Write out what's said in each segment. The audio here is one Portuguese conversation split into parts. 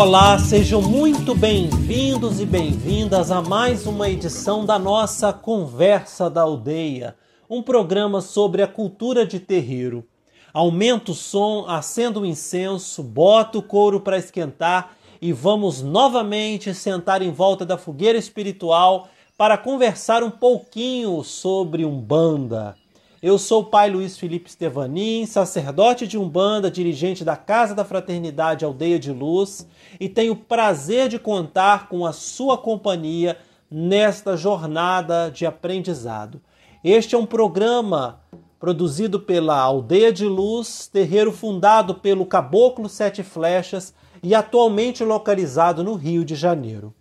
Olá, sejam muito bem-vindos e bem-vindas a mais uma edição da nossa Conversa da Aldeia, um programa sobre a cultura de terreiro. Aumenta o som, acenda o incenso, bota o couro para esquentar e vamos novamente sentar em volta da fogueira espiritual para conversar um pouquinho sobre Umbanda. Eu sou o pai Luiz Felipe Stevanin, sacerdote de Umbanda, dirigente da Casa da Fraternidade Aldeia de Luz, e tenho o prazer de contar com a sua companhia nesta jornada de aprendizado. Este é um programa produzido pela Aldeia de Luz, terreiro fundado pelo Caboclo Sete Flechas e atualmente localizado no Rio de Janeiro.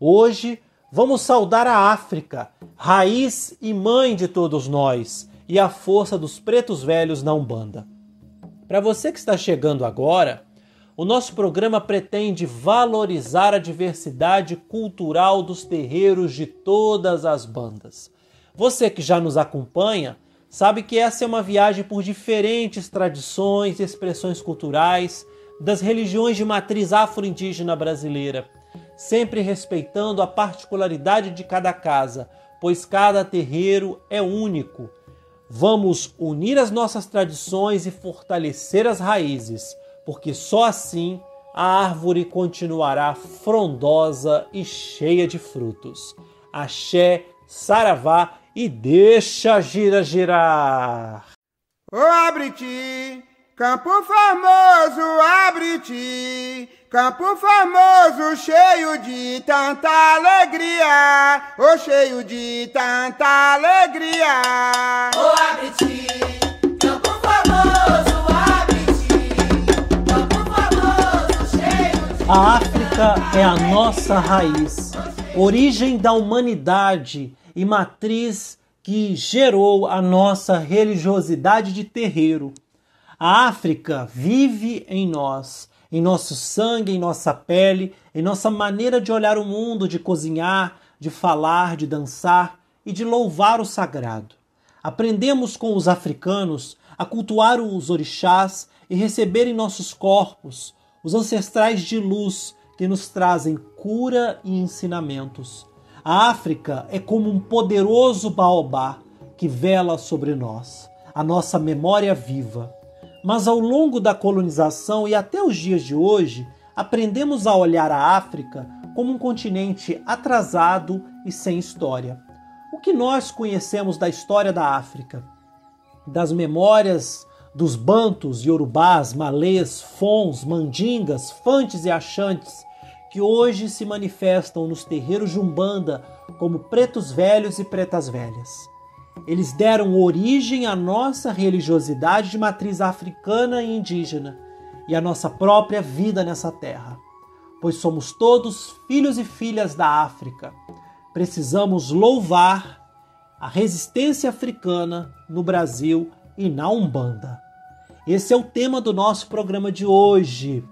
Hoje vamos saudar a África, raiz e mãe de todos nós e a força dos pretos velhos na Umbanda. Para você que está chegando agora, o nosso programa pretende valorizar a diversidade cultural dos terreiros de todas as bandas. Você que já nos acompanha sabe que essa é uma viagem por diferentes tradições e expressões culturais das religiões de matriz afro-indígena brasileira, sempre respeitando a particularidade de cada casa, pois cada terreiro é único Vamos unir as nossas tradições e fortalecer as raízes, porque só assim a árvore continuará frondosa e cheia de frutos. Axé, saravá e deixa gira girar. Abre-te, campo famoso, abre-te, Campo famoso, cheio de tanta alegria, oh cheio de tanta alegria. Oh, abre-te, campo famoso, abre-te, campo famoso, cheio de A África é a nossa raiz, origem da humanidade e matriz que gerou a nossa religiosidade de terreiro. A África vive em nós em nosso sangue, em nossa pele, em nossa maneira de olhar o mundo, de cozinhar, de falar, de dançar e de louvar o sagrado. Aprendemos com os africanos a cultuar os orixás e receber em nossos corpos os ancestrais de luz que nos trazem cura e ensinamentos. A África é como um poderoso baobá que vela sobre nós, a nossa memória viva. Mas ao longo da colonização e até os dias de hoje, aprendemos a olhar a África como um continente atrasado e sem história. O que nós conhecemos da história da África? Das memórias dos bantos, yorubás, malês, fons, mandingas, fantes e achantes que hoje se manifestam nos terreiros de Umbanda como pretos velhos e pretas velhas. Eles deram origem à nossa religiosidade de matriz africana e indígena e à nossa própria vida nessa terra, pois somos todos filhos e filhas da África. Precisamos louvar a resistência africana no Brasil e na Umbanda. Esse é o tema do nosso programa de hoje,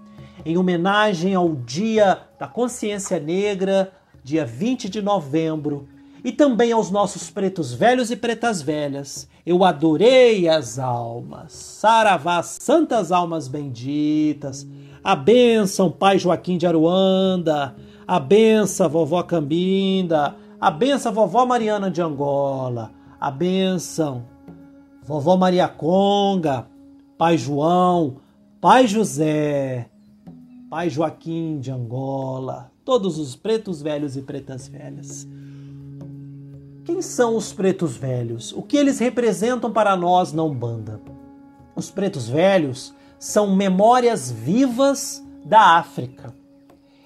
em homenagem ao Dia da Consciência Negra, dia 20 de novembro e também aos nossos pretos velhos e pretas velhas. Eu adorei as almas. Saravá, santas almas benditas. A bênção, Pai Joaquim de Aruanda. A benção, vovó Cambinda. A benção, vovó Mariana de Angola. A benção, vovó Maria Conga. Pai João. Pai José. Pai Joaquim de Angola. Todos os pretos velhos e pretas velhas. Quem são os pretos velhos? O que eles representam para nós na Umbanda? Os pretos velhos são memórias vivas da África.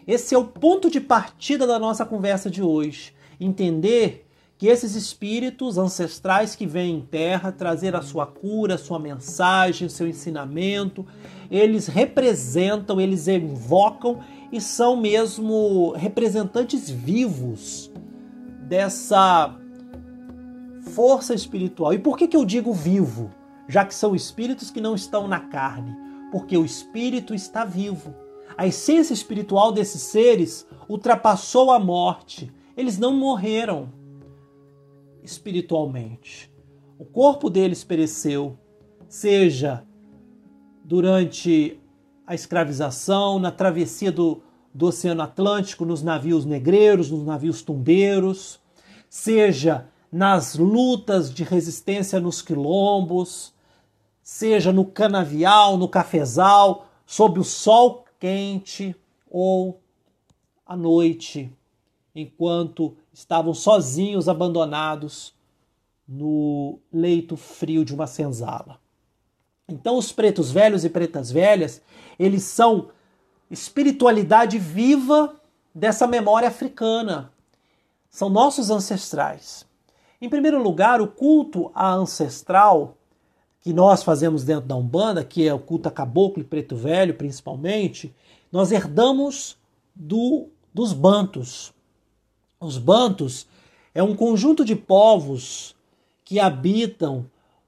Esse é o ponto de partida da nossa conversa de hoje. Entender que esses espíritos ancestrais que vêm em terra trazer a sua cura, a sua mensagem, o seu ensinamento, eles representam, eles invocam e são mesmo representantes vivos dessa força espiritual. E por que, que eu digo vivo? Já que são espíritos que não estão na carne. Porque o espírito está vivo. A essência espiritual desses seres ultrapassou a morte. Eles não morreram espiritualmente. O corpo deles pereceu, seja durante a escravização, na travessia do, do Oceano Atlântico nos navios negreiros, nos navios tumbeiros, seja nas lutas de resistência nos quilombos, seja no canavial, no cafezal, sob o sol quente ou à noite, enquanto estavam sozinhos, abandonados no leito frio de uma senzala. Então, os pretos velhos e pretas velhas, eles são espiritualidade viva dessa memória africana. São nossos ancestrais. Em primeiro lugar, o culto ancestral que nós fazemos dentro da Umbanda, que é o culto a caboclo e preto velho, principalmente, nós herdamos do, dos bantos. Os bantos é um conjunto de povos que habitam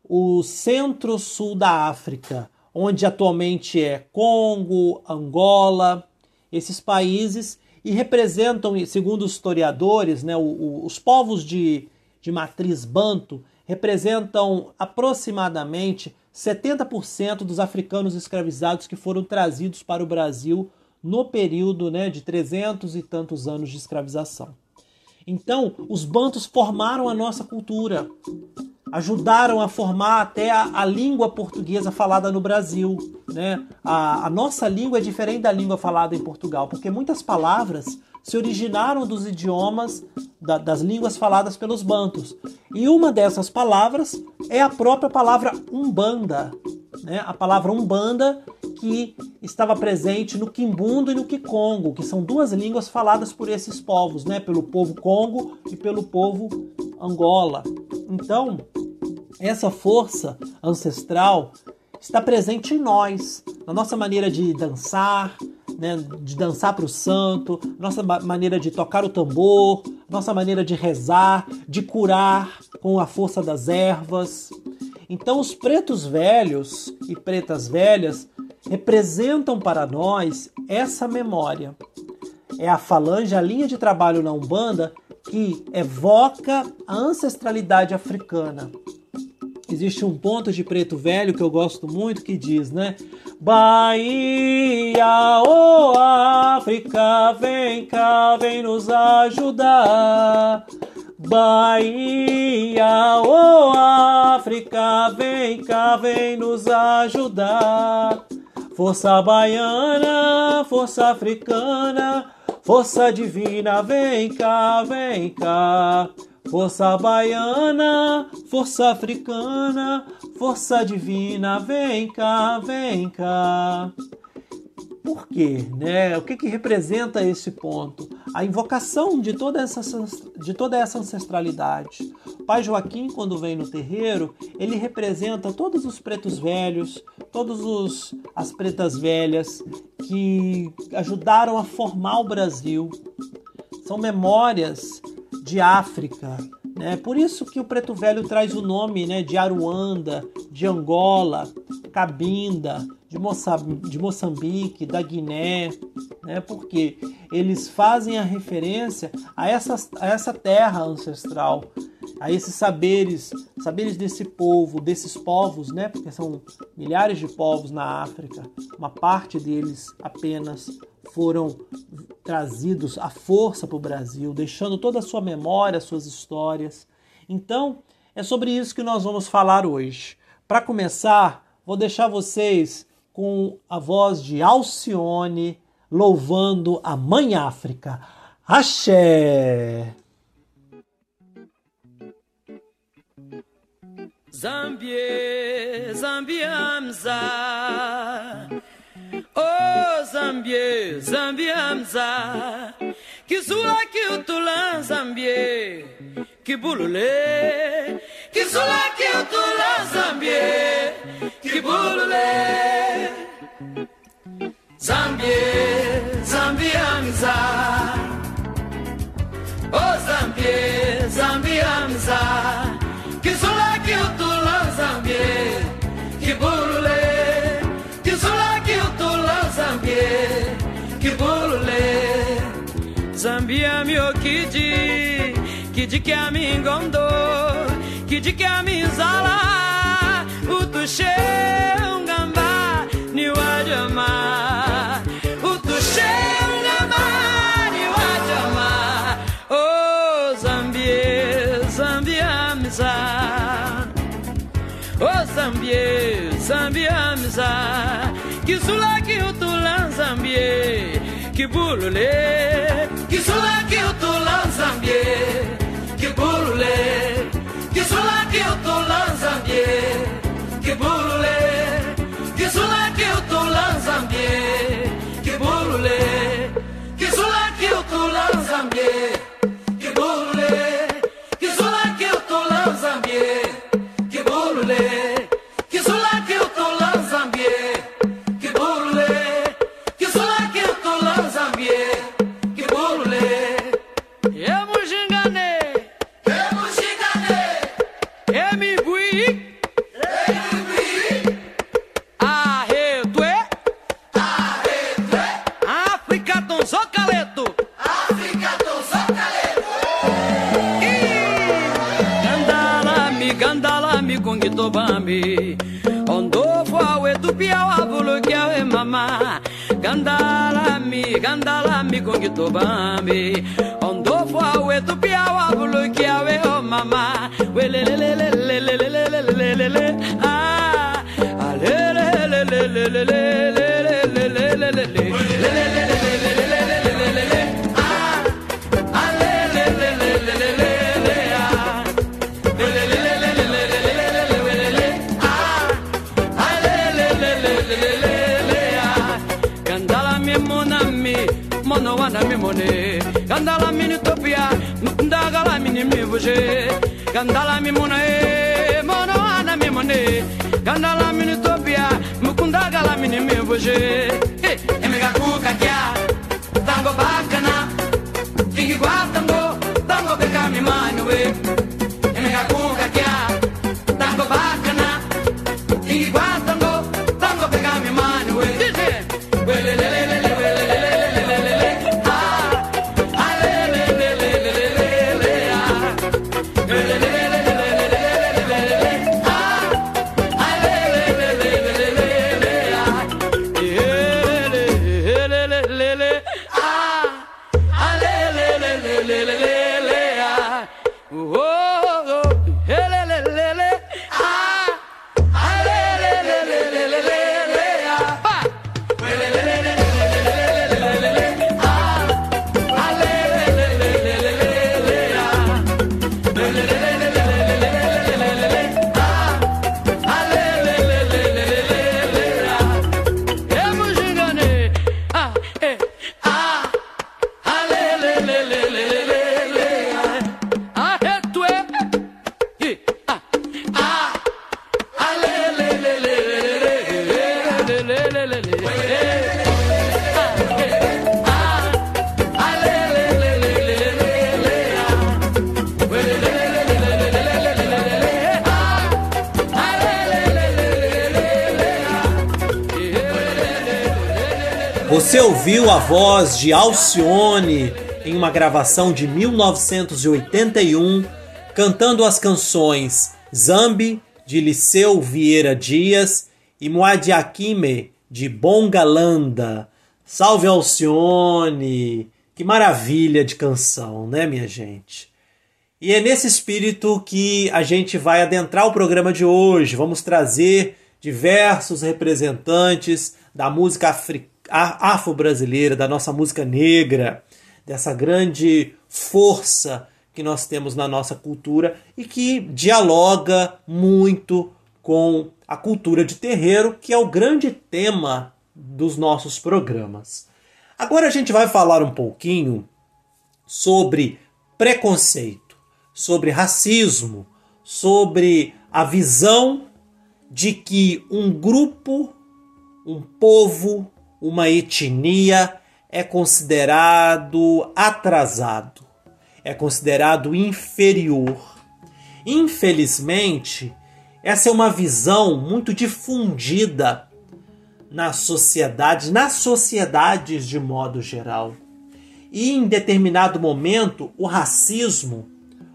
o centro-sul da África, onde atualmente é Congo, Angola, esses países, e representam, segundo os historiadores, né, os povos de, de matriz banto representam aproximadamente 70% dos africanos escravizados que foram trazidos para o Brasil no período né, de 300 e tantos anos de escravização. Então, os bantos formaram a nossa cultura, ajudaram a formar até a, a língua portuguesa falada no Brasil. Né? A, a nossa língua é diferente da língua falada em Portugal, porque muitas palavras se originaram dos idiomas da, das línguas faladas pelos bantos. E uma dessas palavras é a própria palavra umbanda, né? A palavra umbanda que estava presente no quimbundo e no kikongo, que são duas línguas faladas por esses povos, né? Pelo povo Congo e pelo povo Angola. Então, essa força ancestral está presente em nós, na nossa maneira de dançar, né, de dançar para o santo, nossa maneira de tocar o tambor, nossa maneira de rezar, de curar com a força das ervas. Então, os pretos velhos e pretas velhas representam para nós essa memória. É a falange, a linha de trabalho na Umbanda que evoca a ancestralidade africana. Existe um ponto de preto velho que eu gosto muito que diz, né? Bahia, ô oh África, vem cá, vem nos ajudar. Bahia, ô oh África, vem cá, vem nos ajudar. Força baiana, força africana, força divina, vem cá, vem cá. Força baiana, força africana, força divina, vem cá, vem cá. Por quê? Né? O que, que representa esse ponto? A invocação de toda, essa, de toda essa ancestralidade. O pai Joaquim, quando vem no terreiro, ele representa todos os pretos velhos, todas as pretas velhas que ajudaram a formar o Brasil. São memórias de África. Né? Por isso que o preto velho traz o nome né, de Aruanda, de Angola, Cabinda, de, de Moçambique, da Guiné, né? porque eles fazem a referência a essa, a essa terra ancestral, a esses saberes, saberes desse povo, desses povos, né? porque são milhares de povos na África, uma parte deles apenas foram trazidos à força para o Brasil, deixando toda a sua memória, suas histórias. Então, é sobre isso que nós vamos falar hoje. Para começar, vou deixar vocês com a voz de Alcione louvando a Mãe África. Axé! Zambie, Zambiamza. Oh, Zambie, Zambiamza. Kizula kiutula Zambie, kibulule. Kizula kiutula Zambie, kibulule. Zambie, Zambiamza. Oh, Zambie, Zambiamza. Kizula kiutula Zambie, kibulule. Kibulule. Zambia mio kiji, kiji kia mingondo, kiji kia minzala, utushe le lait. Gandala mimuna e mono ana mimune. Gandala minutopia mukundagala minimevuje voz de Alcione em uma gravação de 1981, cantando as canções Zambi, de Liceu Vieira Dias, e Moadiakime, de Bongalanda. Salve Alcione! Que maravilha de canção, né, minha gente? E é nesse espírito que a gente vai adentrar o programa de hoje. Vamos trazer diversos representantes da música afri- a- afro-brasileira, da nossa música negra, dessa grande força que nós temos na nossa cultura e que dialoga muito com a cultura de terreiro, que é o grande tema dos nossos programas. Agora a gente vai falar um pouquinho sobre preconceito, sobre racismo, sobre a visão de que um grupo, um povo, uma etnia é considerado atrasado, é considerado inferior. Infelizmente, essa é uma visão muito difundida na sociedade, nas sociedades de modo geral. E em determinado momento, o racismo,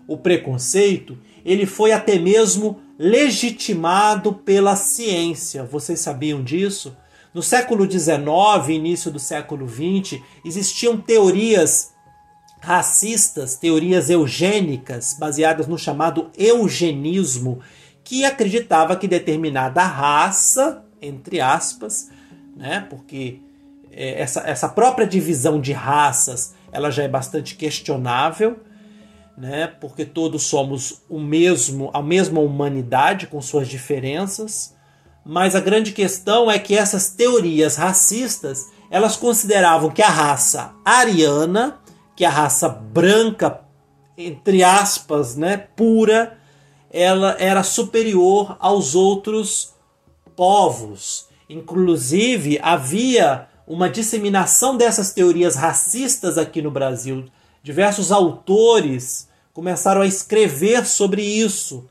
o preconceito, ele foi até mesmo legitimado pela ciência. Vocês sabiam disso? No século XIX, início do século XX, existiam teorias racistas, teorias eugênicas, baseadas no chamado eugenismo, que acreditava que determinada raça, entre aspas, né, porque é, essa, essa própria divisão de raças ela já é bastante questionável, né, porque todos somos o mesmo, a mesma humanidade com suas diferenças, mas a grande questão é que essas teorias racistas elas consideravam que a raça ariana, que a raça branca, entre aspas, né, pura, ela era superior aos outros povos. Inclusive, havia uma disseminação dessas teorias racistas aqui no Brasil. Diversos autores começaram a escrever sobre isso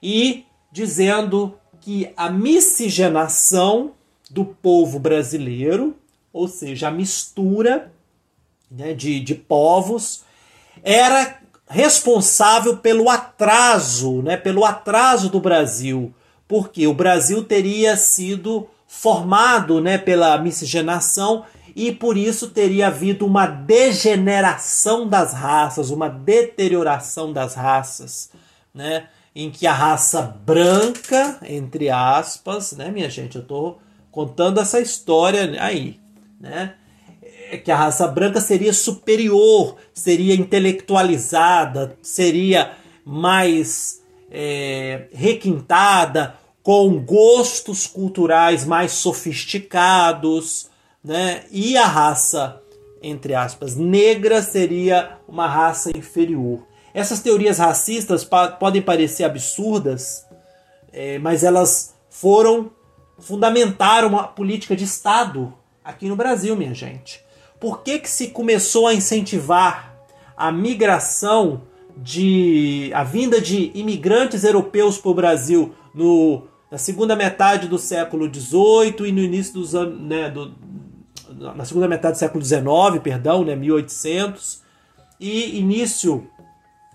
e dizendo que a miscigenação do povo brasileiro, ou seja, a mistura né, de, de povos, era responsável pelo atraso, né, pelo atraso do Brasil, porque o Brasil teria sido formado né, pela miscigenação e por isso teria havido uma degeneração das raças, uma deterioração das raças, né, em que a raça branca, entre aspas, né, minha gente, eu estou contando essa história aí, né, é que a raça branca seria superior, seria intelectualizada, seria mais é, requintada, com gostos culturais mais sofisticados, né? E a raça, entre aspas, negra seria uma raça inferior. Essas teorias racistas pa podem parecer absurdas, é, mas elas foram fundamentaram a política de Estado aqui no Brasil, minha gente. Por que, que se começou a incentivar a migração de a vinda de imigrantes europeus para o Brasil no na segunda metade do século XVIII e no início dos anos. Né, do, na segunda metade do século XIX, perdão, né, 1800, e início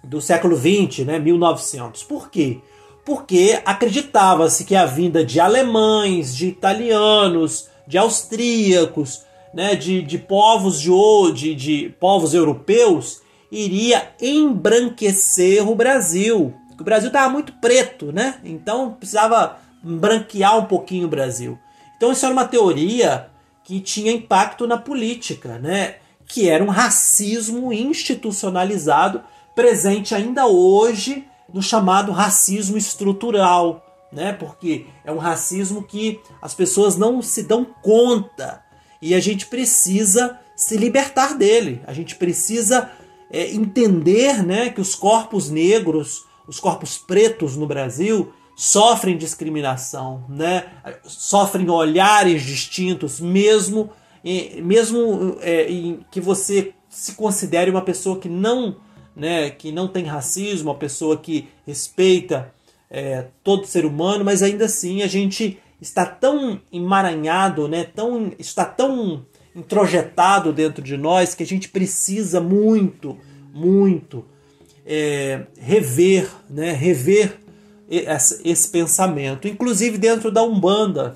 do século XX, né, 1900. Por quê? Porque acreditava-se que a vinda de alemães, de italianos, de austríacos, né, de, de povos de, de, de povos europeus iria embranquecer o Brasil. O Brasil estava muito preto, né? Então precisava branquear um pouquinho o Brasil. Então isso era uma teoria que tinha impacto na política, né? que era um racismo institucionalizado presente ainda hoje no chamado racismo estrutural, né? Porque é um racismo que as pessoas não se dão conta e a gente precisa se libertar dele. A gente precisa é, entender, né, que os corpos negros, os corpos pretos no Brasil sofrem discriminação, né? sofrem olhares distintos, mesmo, mesmo é, que você se considere uma pessoa que não, né, que não tem racismo, uma pessoa que respeita é, todo ser humano, mas ainda assim a gente está tão emaranhado, né, tão, está tão introjetado dentro de nós que a gente precisa muito, muito é, rever, né, rever esse pensamento, inclusive dentro da Umbanda,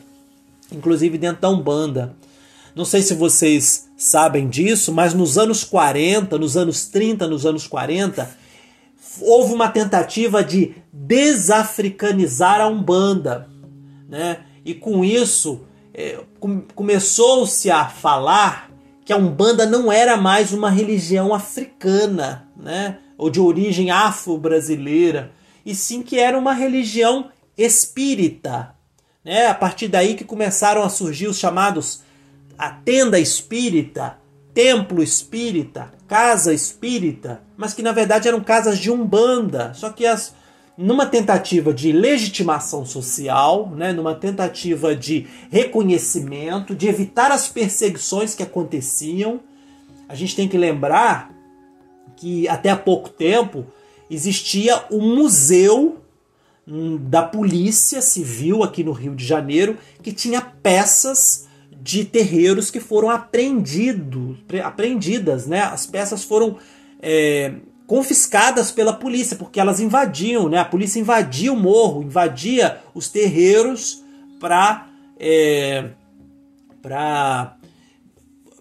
inclusive dentro da Umbanda. Não sei se vocês sabem disso, mas nos anos 40, nos anos 30, nos anos 40, houve uma tentativa de desafricanizar a Umbanda, né? E com isso é, começou-se a falar que a Umbanda não era mais uma religião africana, né? Ou de origem afro-brasileira, e sim que era uma religião espírita. Né? A partir daí que começaram a surgir os chamados a tenda espírita, templo espírita, casa espírita, mas que na verdade eram casas de umbanda, só que as numa tentativa de legitimação social, né, numa tentativa de reconhecimento, de evitar as perseguições que aconteciam. A gente tem que lembrar que até há pouco tempo existia o museu hum, da Polícia Civil aqui no Rio de Janeiro que tinha peças de terreiros que foram apreendidos, apreendidas, né? As peças foram é, confiscadas pela polícia porque elas invadiam, né? A polícia invadia o morro, invadia os terreiros para é, para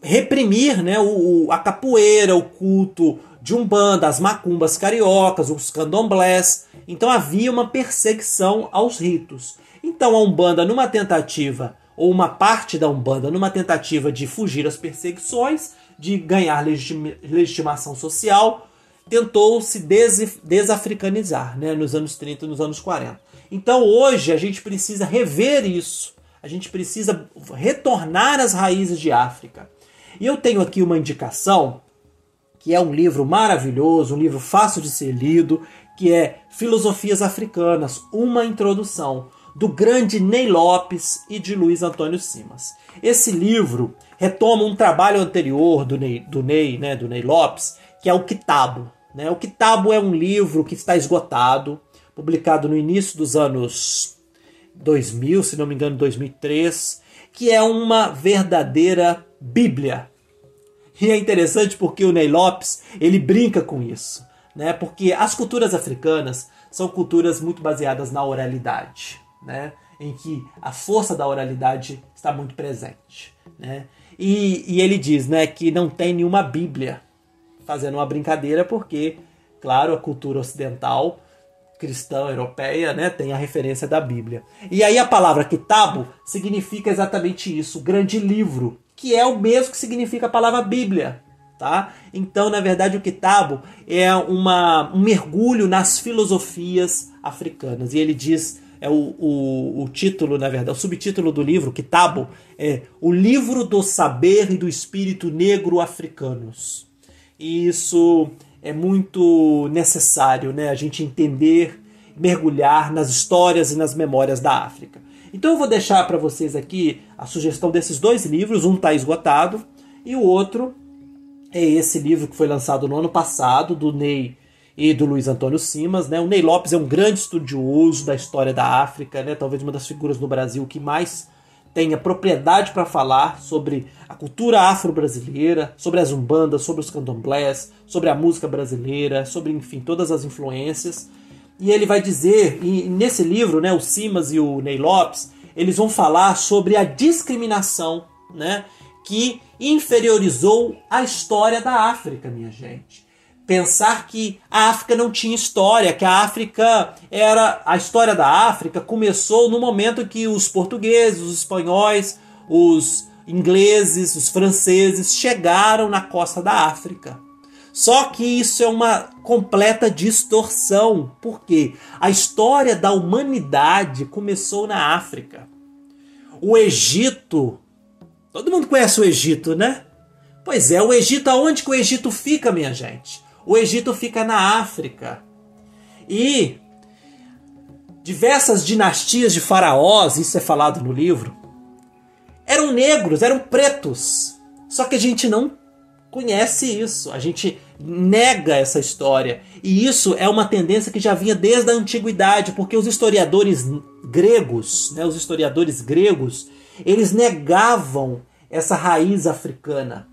reprimir, né? O, a capoeira, o culto de umbanda, as macumbas cariocas, os candomblés. Então havia uma perseguição aos ritos. Então a umbanda, numa tentativa ou uma parte da umbanda, numa tentativa de fugir às perseguições, de ganhar legitima- legitimação social, tentou se des desafricanizar né, nos anos 30 e nos anos 40. Então hoje a gente precisa rever isso. A gente precisa retornar às raízes de África. E eu tenho aqui uma indicação, que é um livro maravilhoso, um livro fácil de ser lido, que é Filosofias Africanas, uma introdução, do grande Ney Lopes e de Luiz Antônio Simas. Esse livro retoma um trabalho anterior do Ney, do Ney, né, do Ney Lopes, que é o Kitabo. Né? O Kitabo é um livro que está esgotado, publicado no início dos anos 2000, se não me engano, 2003, que é uma verdadeira Bíblia. E é interessante porque o Ney Lopes, ele brinca com isso, né? Porque as culturas africanas são culturas muito baseadas na oralidade, né? Em que a força da oralidade está muito presente, né? E, e ele diz, né, que não tem nenhuma Bíblia, fazendo uma brincadeira porque, claro, a cultura ocidental cristã europeia, né, tem a referência da Bíblia. E aí a palavra kitabo significa exatamente isso, grande livro, que é o mesmo que significa a palavra Bíblia, tá? Então, na verdade, o kitabo é uma, um mergulho nas filosofias africanas. E ele diz, é o, o, o título, na verdade, o subtítulo do livro, Kitabo, é O Livro do Saber e do Espírito Negro Africanos. E isso é muito necessário, né? A gente entender, mergulhar nas histórias e nas memórias da África. Então eu vou deixar para vocês aqui a sugestão desses dois livros. Um está esgotado e o outro é esse livro que foi lançado no ano passado, do Ney e do Luiz Antônio Simas. Né? O Ney Lopes é um grande estudioso da história da África, né? talvez uma das figuras no Brasil que mais tenha propriedade para falar sobre a cultura afro-brasileira, sobre as umbandas, sobre os candomblés, sobre a música brasileira, sobre, enfim, todas as influências. E ele vai dizer, e nesse livro, né, o Simas e o Ney Lopes, eles vão falar sobre a discriminação, né, que inferiorizou a história da África, minha gente. Pensar que a África não tinha história, que a África era. A história da África começou no momento que os portugueses, os espanhóis, os ingleses, os franceses chegaram na costa da África. Só que isso é uma completa distorção, porque a história da humanidade começou na África. O Egito. Todo mundo conhece o Egito, né? Pois é, o Egito, aonde que o Egito fica, minha gente? O Egito fica na África. E diversas dinastias de faraós, isso é falado no livro, eram negros, eram pretos. Só que a gente não conhece isso, a gente nega essa história. E isso é uma tendência que já vinha desde a antiguidade, porque os historiadores gregos, né, os historiadores gregos, eles negavam essa raiz africana,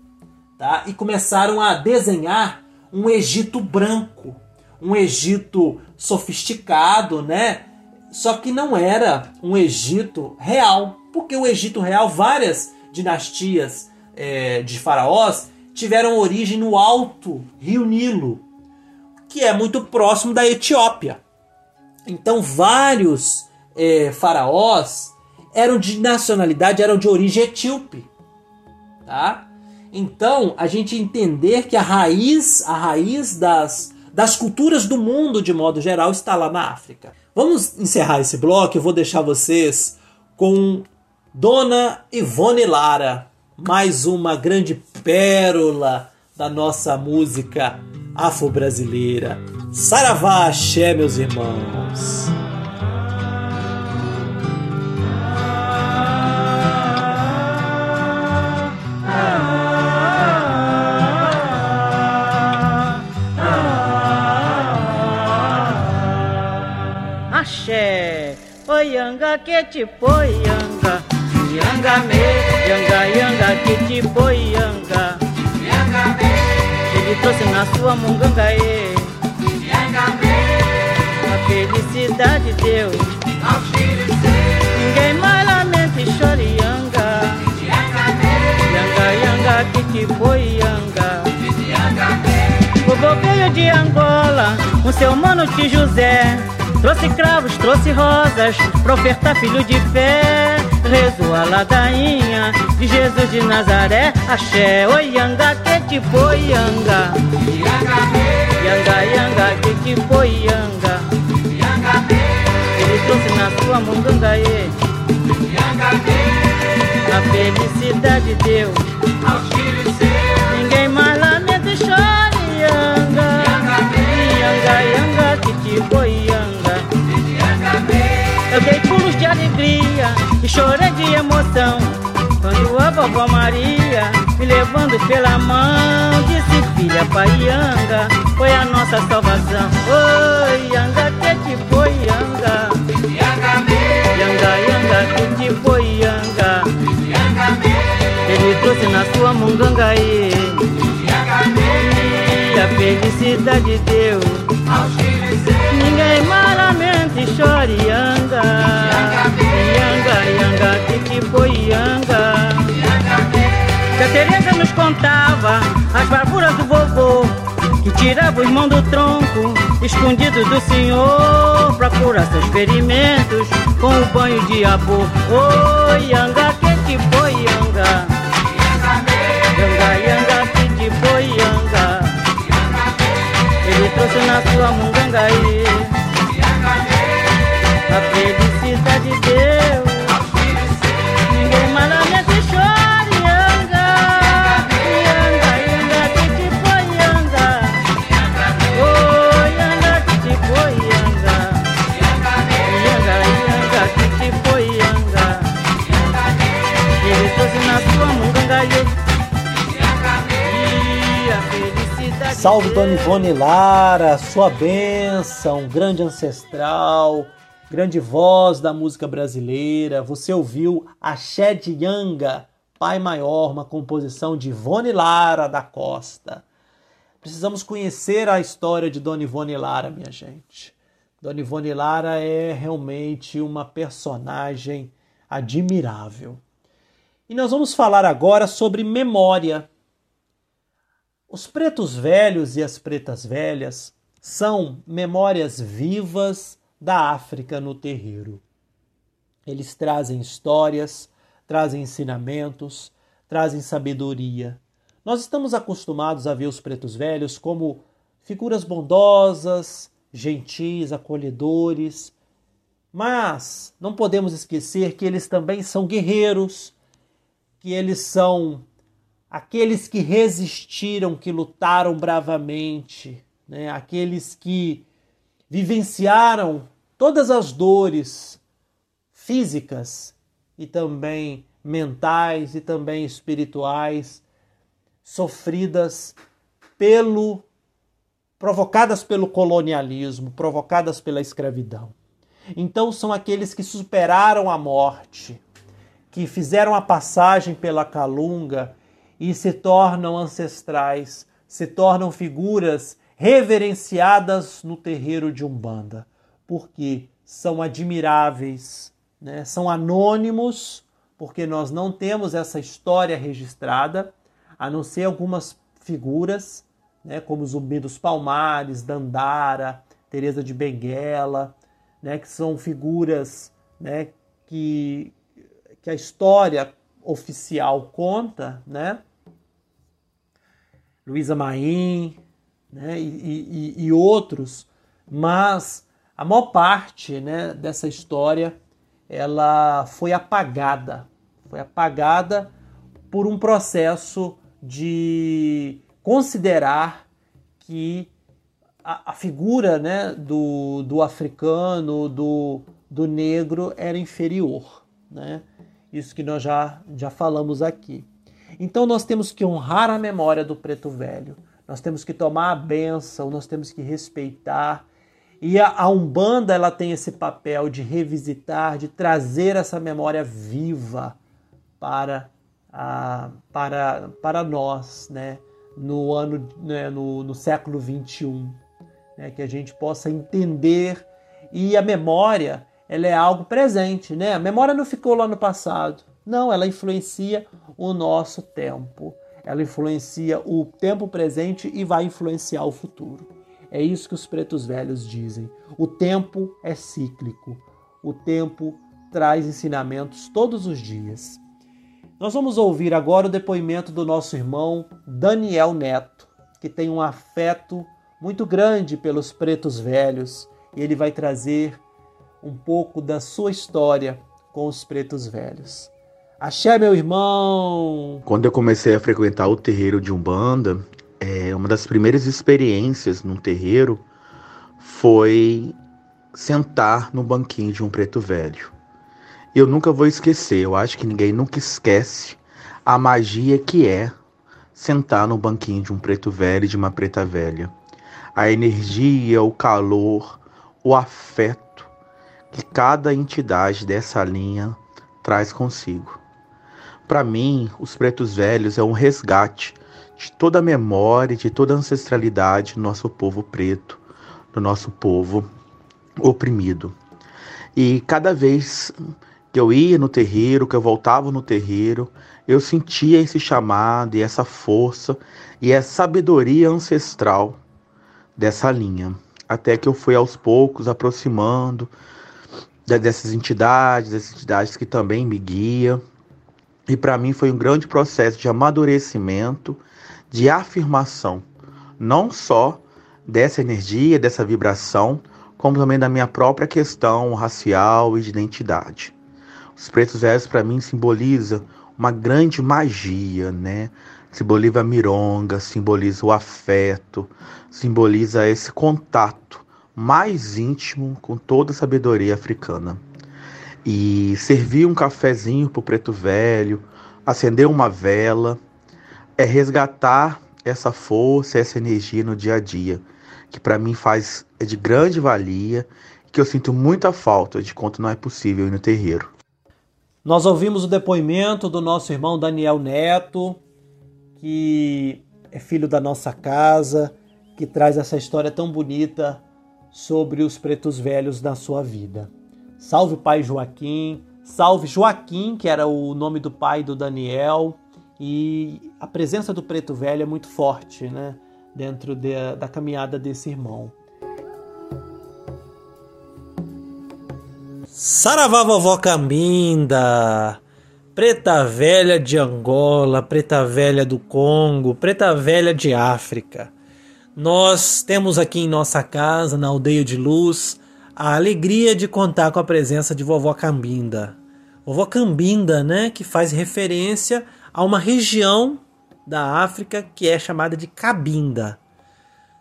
tá? E começaram a desenhar um Egito branco, um Egito sofisticado, né? Só que não era um Egito real, porque o Egito real, várias dinastias é, de faraós tiveram origem no alto rio Nilo, que é muito próximo da Etiópia. Então, vários é, faraós eram de nacionalidade, eram de origem etíope, tá? Então, a gente entender que a raiz, a raiz das, das culturas do mundo de modo geral está lá na África. Vamos encerrar esse bloco, eu vou deixar vocês com Dona Ivone Lara, mais uma grande pérola da nossa música afro-brasileira. Saravá, meus irmãos. Oianga que te poianga, yanga me, yanga yanga que te poianga, Yanga me, ele trouxe na sua munganga e. Yanga me, a felicidade deu. ao. Ninguém mais lamenta e chora yanga, Yanga me, yanga yanga que te poianga, yanga me, o bobe Angola, o seu mano de José. Trouxe cravos, trouxe rosas, pra ofertar filho de fé. Rezou a ladainha de Jesus de Nazaré. Axé, oi, Yanga, que tipo Yanga. Yanga, Yanga, que tipo Yanga. Ele trouxe na sua mungangaê a felicidade deu. Ninguém alegria e chorei de emoção. Quando a vovó Maria me levando pela mão Disse filha pai Yanga, foi a nossa salvação. Oi Yanga, que te foi Yanga Yanga, Yanga, que te foi Yanga Ele trouxe na sua mungangaê E a felicidade deu. Ninguém malamente chora Yanga Yanga, Yanga, que a Tereza nos contava as barburas do vovô Que tirava os mãos do tronco Escondido do senhor Pra curar seus ferimentos Com o banho de abô Oi, oh, Yanga, foi, Yanga? Yanga, Yanga Ele trouxe na sua mungangaí A felicidade deu Salve Dona Ivone Lara, sua bênção, grande ancestral, grande voz da música brasileira. Você ouviu Axé de Yanga, Pai Maior, uma composição de Ivone Lara da Costa. Precisamos conhecer a história de Dona Ivone Lara, minha gente. Dona Ivone Lara é realmente uma personagem admirável. E nós vamos falar agora sobre memória. Os pretos velhos e as pretas velhas são memórias vivas da África no terreiro. Eles trazem histórias, trazem ensinamentos, trazem sabedoria. Nós estamos acostumados a ver os pretos velhos como figuras bondosas, gentis, acolhedores, mas não podemos esquecer que eles também são guerreiros, que eles são aqueles que resistiram, que lutaram bravamente, né? aqueles que vivenciaram todas as dores físicas e também mentais e também espirituais sofridas pelo provocadas pelo colonialismo, provocadas pela escravidão. Então são aqueles que superaram a morte, que fizeram a passagem pela calunga e se tornam ancestrais, se tornam figuras reverenciadas no terreiro de Umbanda, porque são admiráveis, né? são anônimos, porque nós não temos essa história registrada, a não ser algumas figuras, né? como Zumbi dos Palmares, Dandara, Teresa de Benguela, né? que são figuras né? que, que a história oficial conta, né? Luísa Maim, né? E, e, e, outros, mas a maior parte né, dessa história ela foi apagada, foi apagada por um processo de considerar que a, a figura né, do, do africano, do, do negro era inferior, né? Isso que nós já, já falamos aqui. Então nós temos que honrar a memória do preto velho. Nós temos que tomar a benção, nós temos que respeitar. E a, a Umbanda ela tem esse papel de revisitar, de trazer essa memória viva para, a, para, para nós, né? no ano né? no, no século 21, né? que a gente possa entender e a memória ela é algo presente, né? A memória não ficou lá no passado. Não, ela influencia o nosso tempo. Ela influencia o tempo presente e vai influenciar o futuro. É isso que os pretos velhos dizem. O tempo é cíclico. O tempo traz ensinamentos todos os dias. Nós vamos ouvir agora o depoimento do nosso irmão Daniel Neto, que tem um afeto muito grande pelos pretos velhos e ele vai trazer um pouco da sua história com os pretos velhos. Axé, meu irmão! Quando eu comecei a frequentar o terreiro de Umbanda, é, uma das primeiras experiências num terreiro foi sentar no banquinho de um preto velho. Eu nunca vou esquecer, eu acho que ninguém nunca esquece a magia que é sentar no banquinho de um preto velho e de uma preta velha. A energia, o calor, o afeto que cada entidade dessa linha traz consigo. Para mim, os pretos velhos é um resgate de toda a memória, de toda a ancestralidade do nosso povo preto, do nosso povo oprimido. E cada vez que eu ia no terreiro, que eu voltava no terreiro, eu sentia esse chamado e essa força e essa sabedoria ancestral dessa linha. Até que eu fui aos poucos aproximando dessas entidades, dessas entidades que também me guiam. E para mim foi um grande processo de amadurecimento de afirmação, não só dessa energia, dessa vibração, como também da minha própria questão racial e de identidade. Os pretos velhos para mim simboliza uma grande magia, né? Simboliza a mironga, simboliza o afeto, simboliza esse contato mais íntimo com toda a sabedoria africana. E servir um cafezinho pro preto velho, acender uma vela, é resgatar essa força, essa energia no dia a dia, que para mim faz é de grande valia, que eu sinto muita falta de quanto não é possível ir no terreiro. Nós ouvimos o depoimento do nosso irmão Daniel Neto, que é filho da nossa casa, que traz essa história tão bonita sobre os pretos velhos da sua vida. Salve pai Joaquim, salve Joaquim, que era o nome do pai do Daniel, e a presença do preto velho é muito forte, né? Dentro de, da caminhada desse irmão. Saravá vovó Cambinda, preta velha de Angola, preta velha do Congo, preta velha de África. Nós temos aqui em nossa casa, na aldeia de luz, a alegria de contar com a presença de vovó Cambinda. Vovó Cambinda, né, que faz referência a uma região da África que é chamada de Cabinda,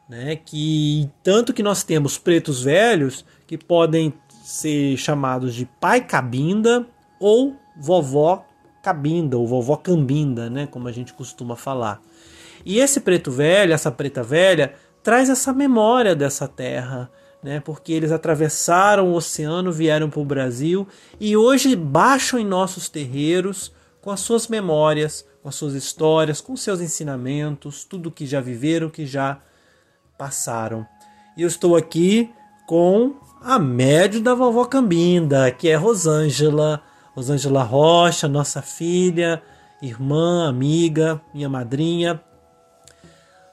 né? Que tanto que nós temos pretos velhos que podem ser chamados de pai Cabinda ou vovó Cabinda ou vovó Cambinda, né? Como a gente costuma falar. E esse preto velho, essa preta velha, traz essa memória dessa terra, né? Porque eles atravessaram o oceano, vieram para o Brasil e hoje baixam em nossos terreiros com as suas memórias, com as suas histórias, com seus ensinamentos, tudo que já viveram, que já passaram. E eu estou aqui com a médio da vovó Cambinda, que é Rosângela, Rosângela Rocha, nossa filha, irmã, amiga, minha madrinha.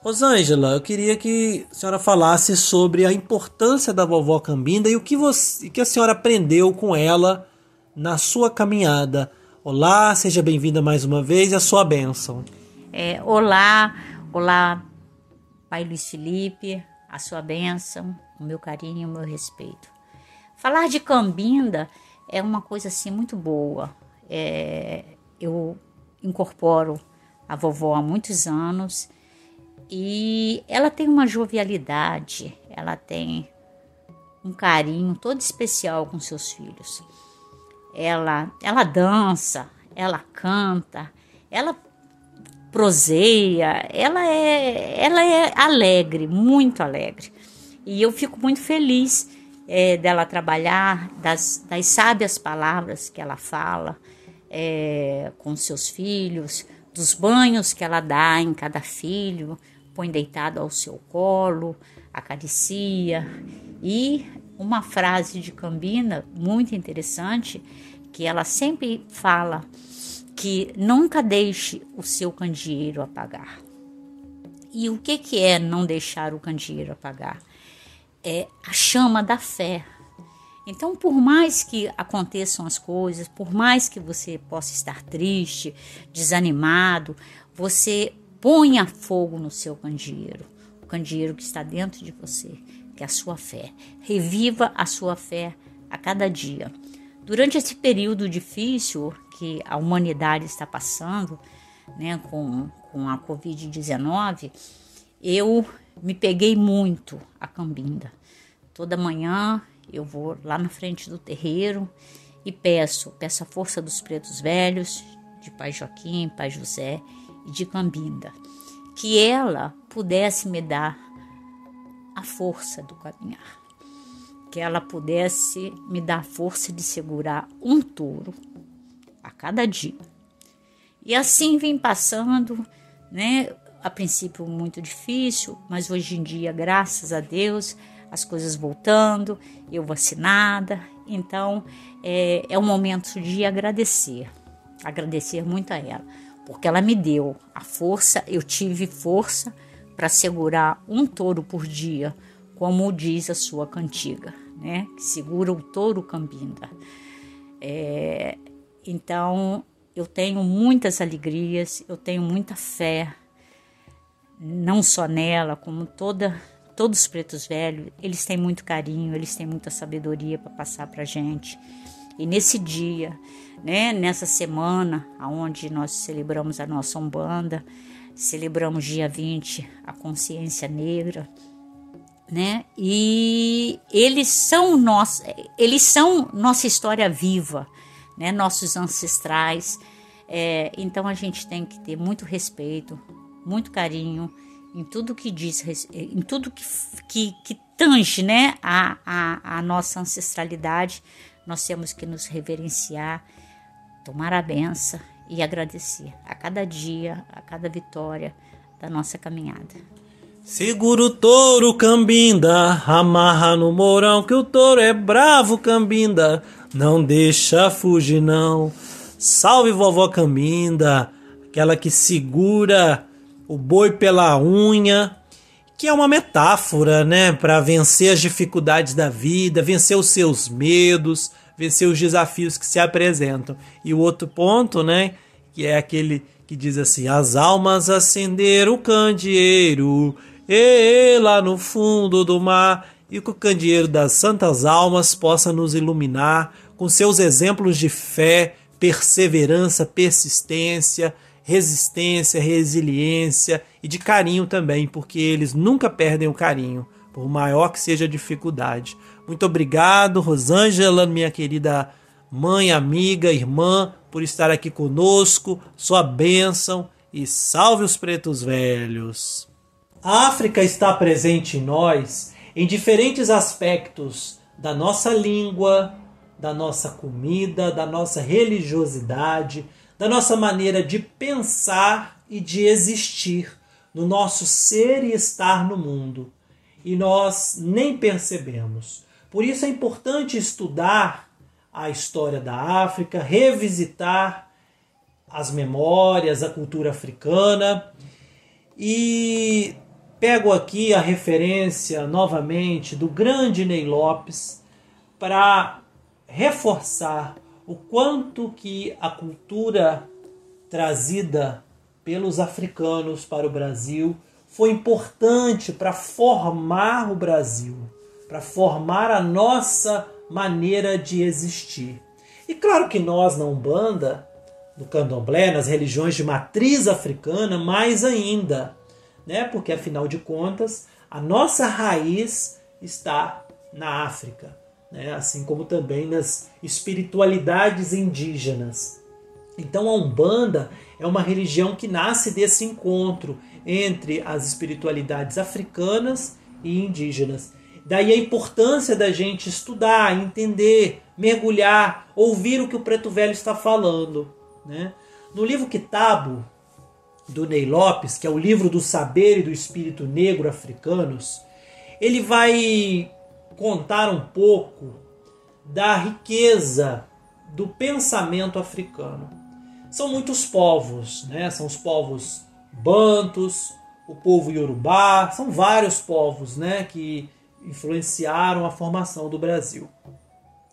Rosângela, eu queria que a senhora falasse sobre a importância da vovó Cambinda e o que, você, que a senhora aprendeu com ela na sua caminhada Olá, seja bem-vinda mais uma vez e a sua bênção. É, olá, olá, Pai Luiz Felipe, a sua bênção, o meu carinho e o meu respeito. Falar de Cambinda é uma coisa assim muito boa. É, eu incorporo a vovó há muitos anos e ela tem uma jovialidade, ela tem um carinho todo especial com seus filhos ela, ela dança, ela canta, ela proseia, ela é, ela é alegre, muito alegre. E eu fico muito feliz é, dela trabalhar, das, das sábias palavras que ela fala é, com seus filhos, dos banhos que ela dá em cada filho, põe deitado ao seu colo, acaricia. E uma frase de Cambina muito interessante que ela sempre fala que nunca deixe o seu candeeiro apagar. E o que, que é não deixar o candeeiro apagar? é a chama da fé. Então, por mais que aconteçam as coisas, por mais que você possa estar triste, desanimado, você ponha fogo no seu candeeiro, o candeeiro que está dentro de você, que é a sua fé. Reviva a sua fé a cada dia. Durante esse período difícil que a humanidade está passando, né, com, com a Covid-19, eu me peguei muito a cambinda. Toda manhã eu vou lá na frente do terreiro e peço, peço a força dos pretos velhos, de Pai Joaquim, Pai José de Cambinda, que ela pudesse me dar a força do caminhar, que ela pudesse me dar a força de segurar um touro a cada dia. E assim vim passando, né? A princípio muito difícil, mas hoje em dia, graças a Deus, as coisas voltando, eu vacinada. Então é, é um momento de agradecer, agradecer muito a ela, porque ela me deu a força, eu tive força para segurar um touro por dia, como diz a sua cantiga, né? Que segura o touro cambinda. É, então eu tenho muitas alegrias, eu tenho muita fé, não só nela, como toda todos os pretos velhos, eles têm muito carinho, eles têm muita sabedoria para passar para gente. E nesse dia, né, nessa semana, aonde nós celebramos a nossa Umbanda, celebramos dia 20 a consciência negra, né? E eles são nós, eles são nossa história viva, né? Nossos ancestrais. É, então a gente tem que ter muito respeito, muito carinho em tudo que diz, em tudo que, que, que tange né, a, a, a nossa ancestralidade, nós temos que nos reverenciar, tomar a benção e agradecer a cada dia, a cada vitória da nossa caminhada. Segura o touro, Cambinda, amarra no mourão que o touro é bravo, Cambinda, não deixa fugir não. Salve vovó Cambinda, aquela que segura o boi pela unha, que é uma metáfora, né, para vencer as dificuldades da vida, vencer os seus medos, vencer os desafios que se apresentam. E o outro ponto, né, que é aquele que diz assim: as almas acenderam o candeeiro, e lá no fundo do mar, e que o candeeiro das santas almas possa nos iluminar com seus exemplos de fé, perseverança, persistência resistência, resiliência e de carinho também, porque eles nunca perdem o carinho, por maior que seja a dificuldade. Muito obrigado, Rosângela, minha querida mãe, amiga, irmã, por estar aqui conosco. Sua bênção e salve os pretos velhos. A África está presente em nós em diferentes aspectos da nossa língua, da nossa comida, da nossa religiosidade, da nossa maneira de pensar e de existir, no nosso ser e estar no mundo. E nós nem percebemos. Por isso é importante estudar a história da África, revisitar as memórias, a cultura africana. E pego aqui a referência novamente do grande Ney Lopes para reforçar o quanto que a cultura trazida pelos africanos para o Brasil foi importante para formar o Brasil, para formar a nossa maneira de existir. E claro que nós na Umbanda, no Candomblé, nas religiões de matriz africana, mais ainda, né? Porque afinal de contas, a nossa raiz está na África né? assim como também nas espiritualidades indígenas. Então a Umbanda é uma religião que nasce desse encontro entre as espiritualidades africanas e indígenas. Daí a importância da gente estudar, entender, mergulhar, ouvir o que o Preto Velho está falando. Né? No livro Kitabo, do Ney Lopes, que é o livro do saber e do espírito negro africanos, ele vai contar um pouco da riqueza do pensamento africano. São muitos povos, né? São os povos bantos, o povo iorubá, são vários povos, né, que influenciaram a formação do Brasil.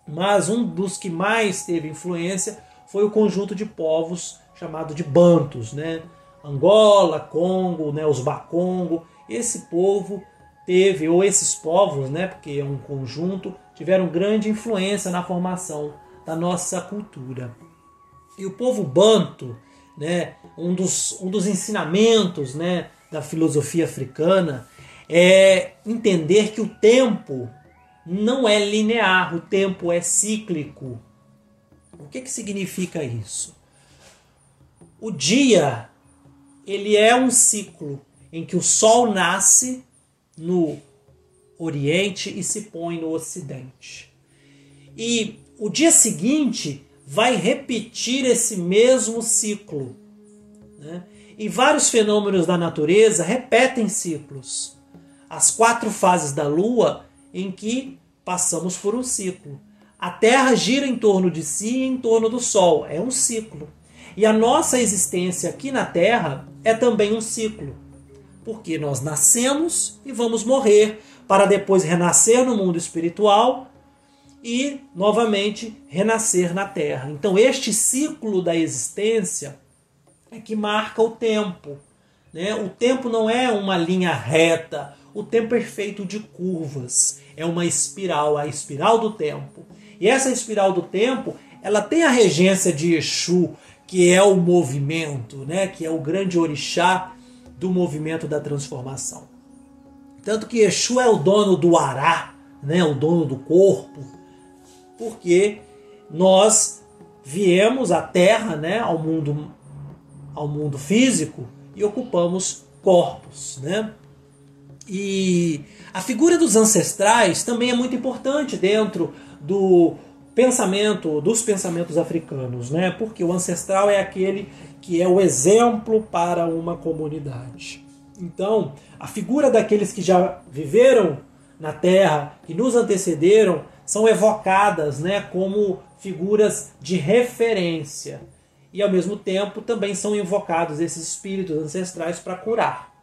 Mas um dos que mais teve influência foi o conjunto de povos chamado de Bantos, né? Angola, Congo, né, os Bakongo. Esse povo teve, ou esses povos, né, porque é um conjunto, tiveram grande influência na formação da nossa cultura. E o povo banto, né, um, dos, um dos ensinamentos né, da filosofia africana é entender que o tempo não é linear, o tempo é cíclico. O que, que significa isso? O dia ele é um ciclo em que o sol nasce no Oriente e se põe no Ocidente. E o dia seguinte vai repetir esse mesmo ciclo. Né? E vários fenômenos da natureza repetem ciclos. As quatro fases da Lua em que passamos por um ciclo. A Terra gira em torno de si e em torno do Sol. É um ciclo. E a nossa existência aqui na Terra é também um ciclo. Porque nós nascemos e vamos morrer para depois renascer no mundo espiritual e novamente renascer na Terra. Então, este ciclo da existência é que marca o tempo. Né? O tempo não é uma linha reta, o tempo é feito de curvas. É uma espiral, a espiral do tempo. E essa espiral do tempo, ela tem a regência de Exu, que é o movimento, né? que é o grande orixá do movimento da transformação. Tanto que Exu é o dono do Ará, né? o dono do corpo, porque nós viemos à Terra, né? ao, mundo, ao mundo físico, e ocupamos corpos. Né? E a figura dos ancestrais também é muito importante dentro do pensamento dos pensamentos africanos, né? Porque o ancestral é aquele que é o exemplo para uma comunidade. Então, a figura daqueles que já viveram na Terra, que nos antecederam, são evocadas, né, como figuras de referência. E ao mesmo tempo também são invocados esses espíritos ancestrais para curar,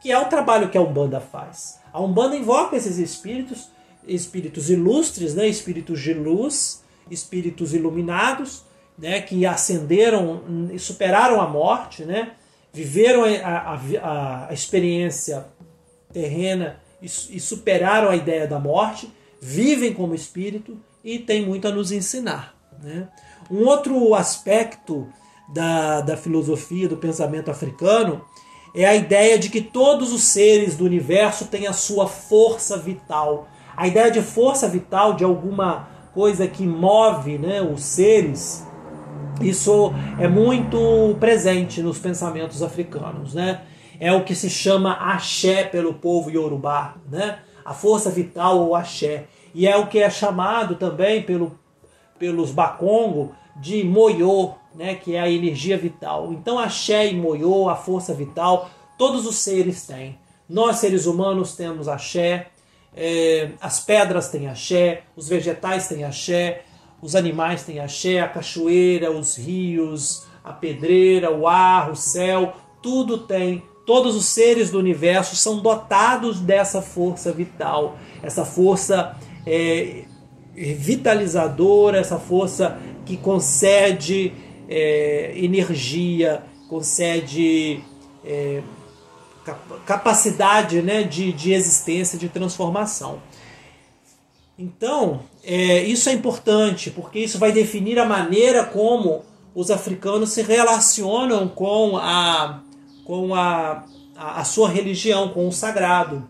que é o trabalho que a Umbanda faz. A Umbanda invoca esses espíritos, espíritos ilustres, né, espíritos de luz, espíritos iluminados, né, que ascenderam e superaram a morte, né, viveram a, a, a experiência terrena e, e superaram a ideia da morte, vivem como espírito e têm muito a nos ensinar. Né? Um outro aspecto da, da filosofia, do pensamento africano, é a ideia de que todos os seres do universo têm a sua força vital. A ideia de força vital, de alguma coisa que move né, os seres, isso é muito presente nos pensamentos africanos. Né? É o que se chama axé pelo povo iorubá, né? a força vital ou axé. E é o que é chamado também pelo, pelos bakongo de moyô, né? que é a energia vital. Então axé e moyô, a força vital, todos os seres têm. Nós, seres humanos, temos axé, é, as pedras têm axé, os vegetais têm axé, os animais têm axé, a cachoeira, os rios, a pedreira, o ar, o céu, tudo tem. Todos os seres do universo são dotados dessa força vital, essa força é, vitalizadora, essa força que concede é, energia, concede é, capacidade né, de, de existência, de transformação. Então, é, isso é importante, porque isso vai definir a maneira como os africanos se relacionam com a, com a, a, sua religião, com o sagrado.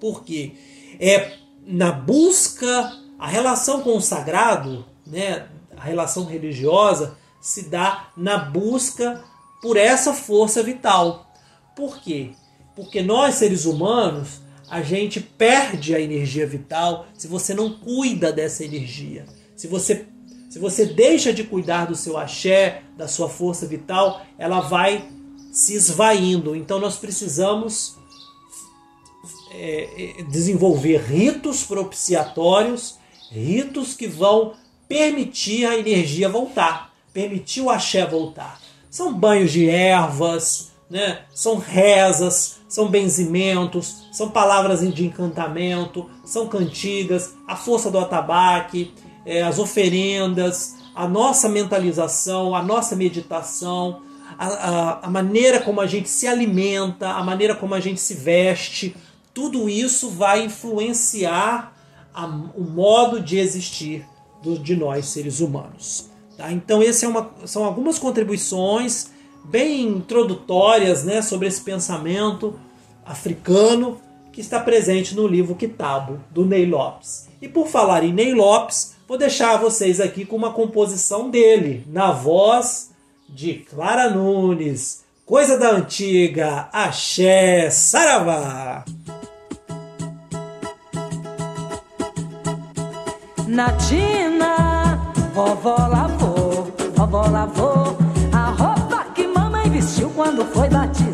Porque é na busca, a relação com o sagrado, né, a relação religiosa, se dá na busca por essa força vital. Por quê? Porque nós, seres humanos, a gente perde a energia vital se você não cuida dessa energia. Se você, se você deixa de cuidar do seu axé, da sua força vital, ela vai se esvaindo. Então nós precisamos é, é desenvolver ritos propiciatórios, ritos que vão permitir a energia voltar, permitir o axé voltar. São banhos de ervas, né? São rezas, são benzimentos, são palavras de encantamento, são cantigas, a força do atabaque, é, as oferendas, a nossa mentalização, a nossa meditação, a, a, a maneira como a gente se alimenta, a maneira como a gente se veste, tudo isso vai influenciar a, o modo de existir do, de nós seres humanos. Tá? Então, esse é são algumas contribuições bem introdutórias né, sobre esse pensamento africano que está presente no livro Kitabo, do Ney Lopes. E por falar em Ney Lopes, vou deixar vocês aqui com uma composição dele, na voz de Clara Nunes. Coisa da antiga, axé, saravá! Natina, vovó lavou, vovó lavou a roupa que mamãe vestiu quando foi batizada.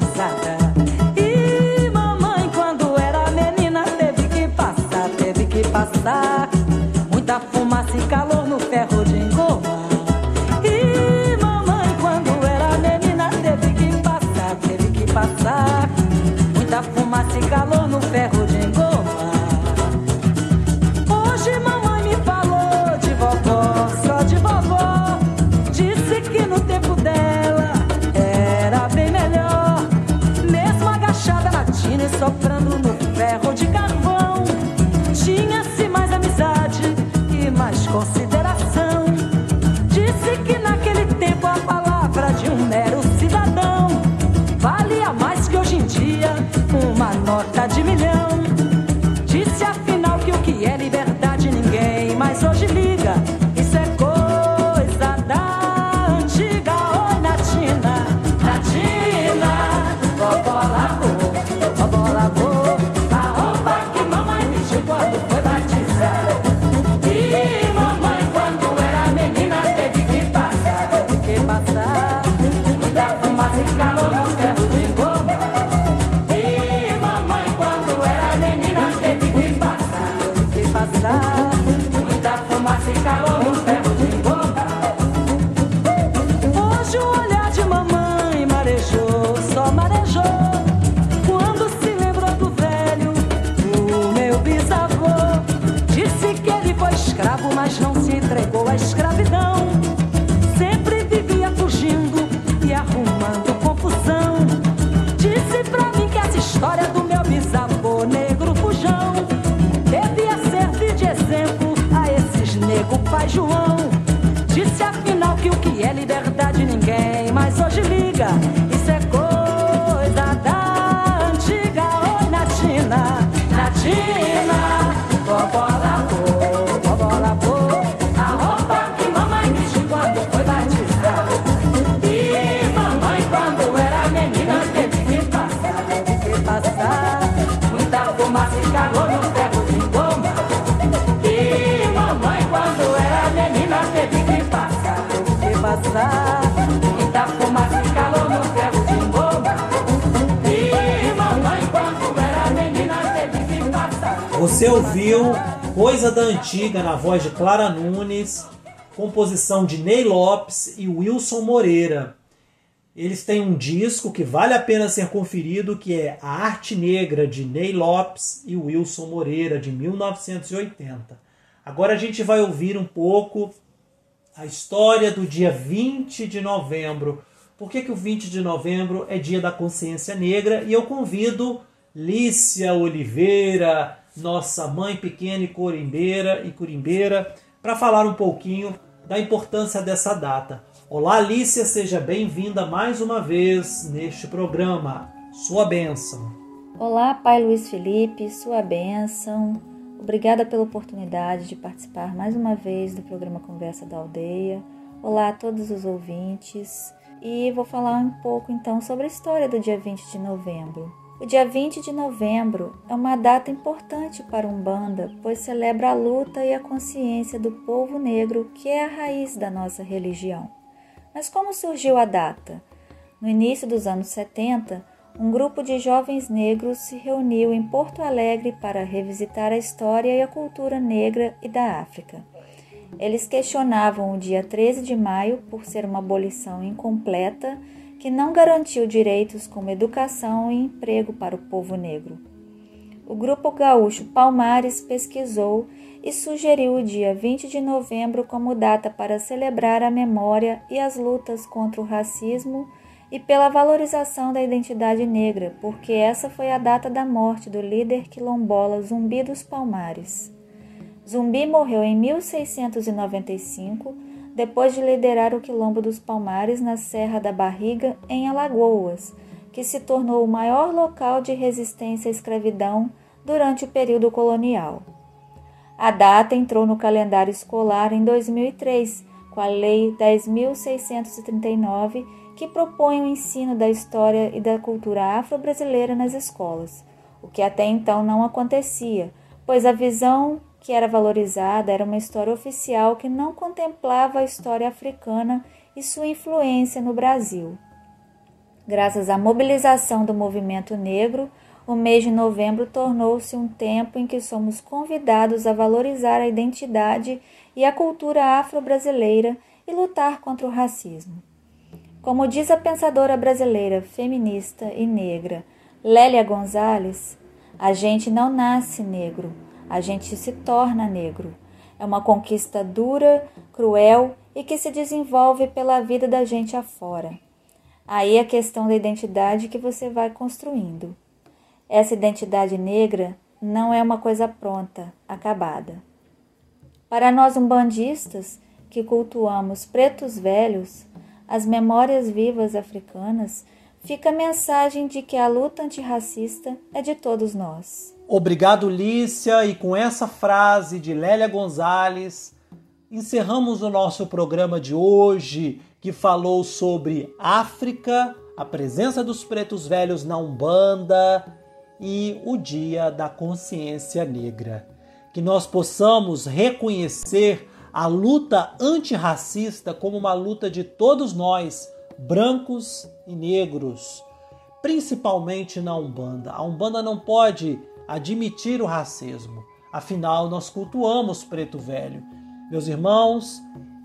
Nota de milhão. Disse afinal que Você ouviu Coisa da Antiga na voz de Clara Nunes, composição de Ney Lopes e Wilson Moreira. Eles têm um disco que vale a pena ser conferido, que é A Arte Negra de Ney Lopes e Wilson Moreira de 1980. Agora a gente vai ouvir um pouco a história do dia 20 de novembro. Por que, que o 20 de novembro é dia da consciência negra? E eu convido Lícia Oliveira, nossa mãe pequena e corimbeira e curimbeira, para falar um pouquinho da importância dessa data. Olá, Lícia, seja bem-vinda mais uma vez neste programa. Sua bênção. Olá, Pai Luiz Felipe, sua bênção. Obrigada pela oportunidade de participar mais uma vez do programa Conversa da Aldeia. Olá a todos os ouvintes. E vou falar um pouco então sobre a história do dia 20 de novembro. O dia 20 de novembro é uma data importante para Umbanda, pois celebra a luta e a consciência do povo negro, que é a raiz da nossa religião. Mas como surgiu a data? No início dos anos 70, um grupo de jovens negros se reuniu em Porto Alegre para revisitar a história e a cultura negra e da África. Eles questionavam o dia 13 de maio por ser uma abolição incompleta que não garantiu direitos como educação e emprego para o povo negro. O grupo gaúcho Palmares pesquisou e sugeriu o dia 20 de novembro como data para celebrar a memória e as lutas contra o racismo e pela valorização da identidade negra, porque essa foi a data da morte do líder quilombola Zumbi dos Palmares. Zumbi morreu em 1695, depois de liderar o Quilombo dos Palmares na Serra da Barriga, em Alagoas, que se tornou o maior local de resistência à escravidão durante o período colonial. A data entrou no calendário escolar em 2003, com a Lei 10.639 que propõe o ensino da história e da cultura afro-brasileira nas escolas, o que até então não acontecia, pois a visão que era valorizada era uma história oficial que não contemplava a história africana e sua influência no Brasil. Graças à mobilização do movimento negro, o mês de novembro tornou-se um tempo em que somos convidados a valorizar a identidade e a cultura afro-brasileira e lutar contra o racismo. Como diz a pensadora brasileira, feminista e negra Lélia Gonzalez, a gente não nasce negro, a gente se torna negro. É uma conquista dura, cruel e que se desenvolve pela vida da gente afora. Aí a questão da identidade que você vai construindo. Essa identidade negra não é uma coisa pronta, acabada. Para nós umbandistas, que cultuamos pretos velhos, as memórias vivas africanas, fica a mensagem de que a luta antirracista é de todos nós. Obrigado, Lícia, e com essa frase de Lélia Gonzalez, encerramos o nosso programa de hoje, que falou sobre África, a presença dos pretos velhos na Umbanda e o Dia da Consciência Negra. Que nós possamos reconhecer a luta antirracista como uma luta de todos nós, brancos e negros, principalmente na Umbanda. A Umbanda não pode admitir o racismo, afinal nós cultuamos Preto Velho. Meus irmãos,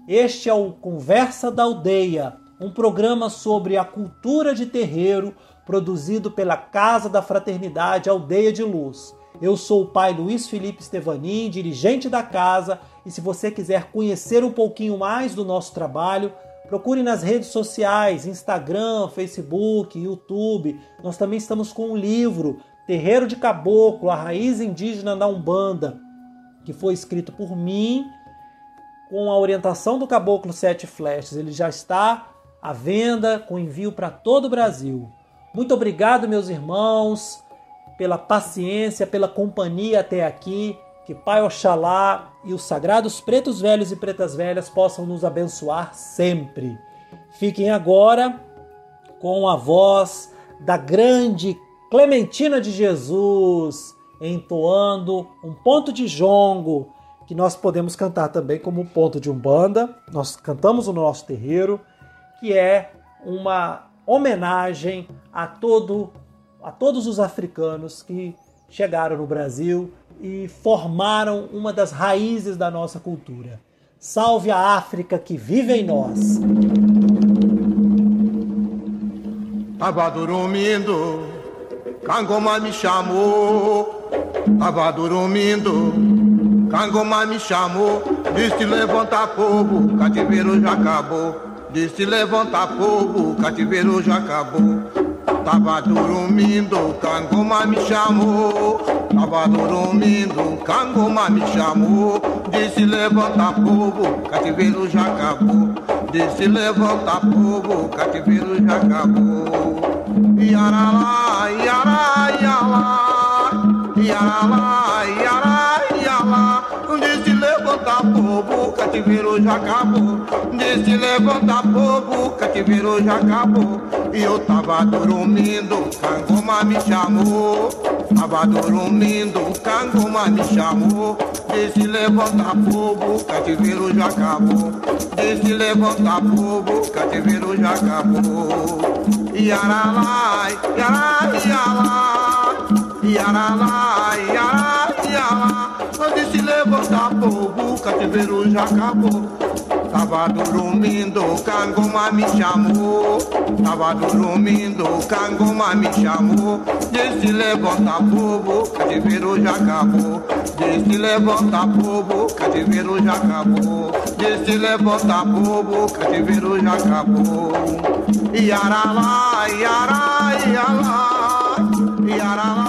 este é o Conversa da Aldeia, um programa sobre a cultura de terreiro produzido pela Casa da Fraternidade Aldeia de Luz. Eu sou o pai Luiz Felipe Stevanin, dirigente da casa, e se você quiser conhecer um pouquinho mais do nosso trabalho, procure nas redes sociais, Instagram, Facebook, YouTube. Nós também estamos com um livro, Terreiro de Caboclo, a raiz indígena da Umbanda, que foi escrito por mim com a orientação do Caboclo Sete Flechas. Ele já está à venda com envio para todo o Brasil. Muito obrigado, meus irmãos pela paciência, pela companhia até aqui. Que Pai Oxalá e os sagrados pretos velhos e pretas velhas possam nos abençoar sempre. Fiquem agora com a voz da grande Clementina de Jesus, entoando um ponto de jongo, que nós podemos cantar também como ponto de umbanda. Nós cantamos no nosso terreiro, que é uma homenagem a todo a todos os africanos que chegaram no Brasil e formaram uma das raízes da nossa cultura. Salve a África que vive em nós. Tava dormindo, Cangoma me chamou. Tava dormindo, Cangoma me chamou. Disse levanta povo, cativeiro já acabou. Disse levanta povo, cativeiro já acabou. Tava dormindo, Cangoma me chamou. Tava dormindo, Cangoma me chamou. Disse levanta povo, cativeiro já acabou. Disse levanta povo, cativeiro já acabou. Yara, yara, yara, yara, yara. Disse levanta povo, cativeiro já acabou. Disse levanta povo, cativeiro já acabou. E eu tava dormindo, Cangoma me chamou. Tava dormindo, Cangoma me chamou. Disse levanta povo, cativeiro já acabou. Disse levanta povo, cativeiro já acabou. Yaralá, yará, yará, yaralá, yará, yará. Eu disse levanta povo, cativeiro já acabou. Tava dormindo, Cangoma me chamou. Tava dormindo, Cangoma me chamou. Disse levanta povo, cativeiro já acabou. Disse levanta povo, cativeiro já acabou. Disse levanta povo, cativeiro já acabou. Iaralá, iará, iará. Iaralá,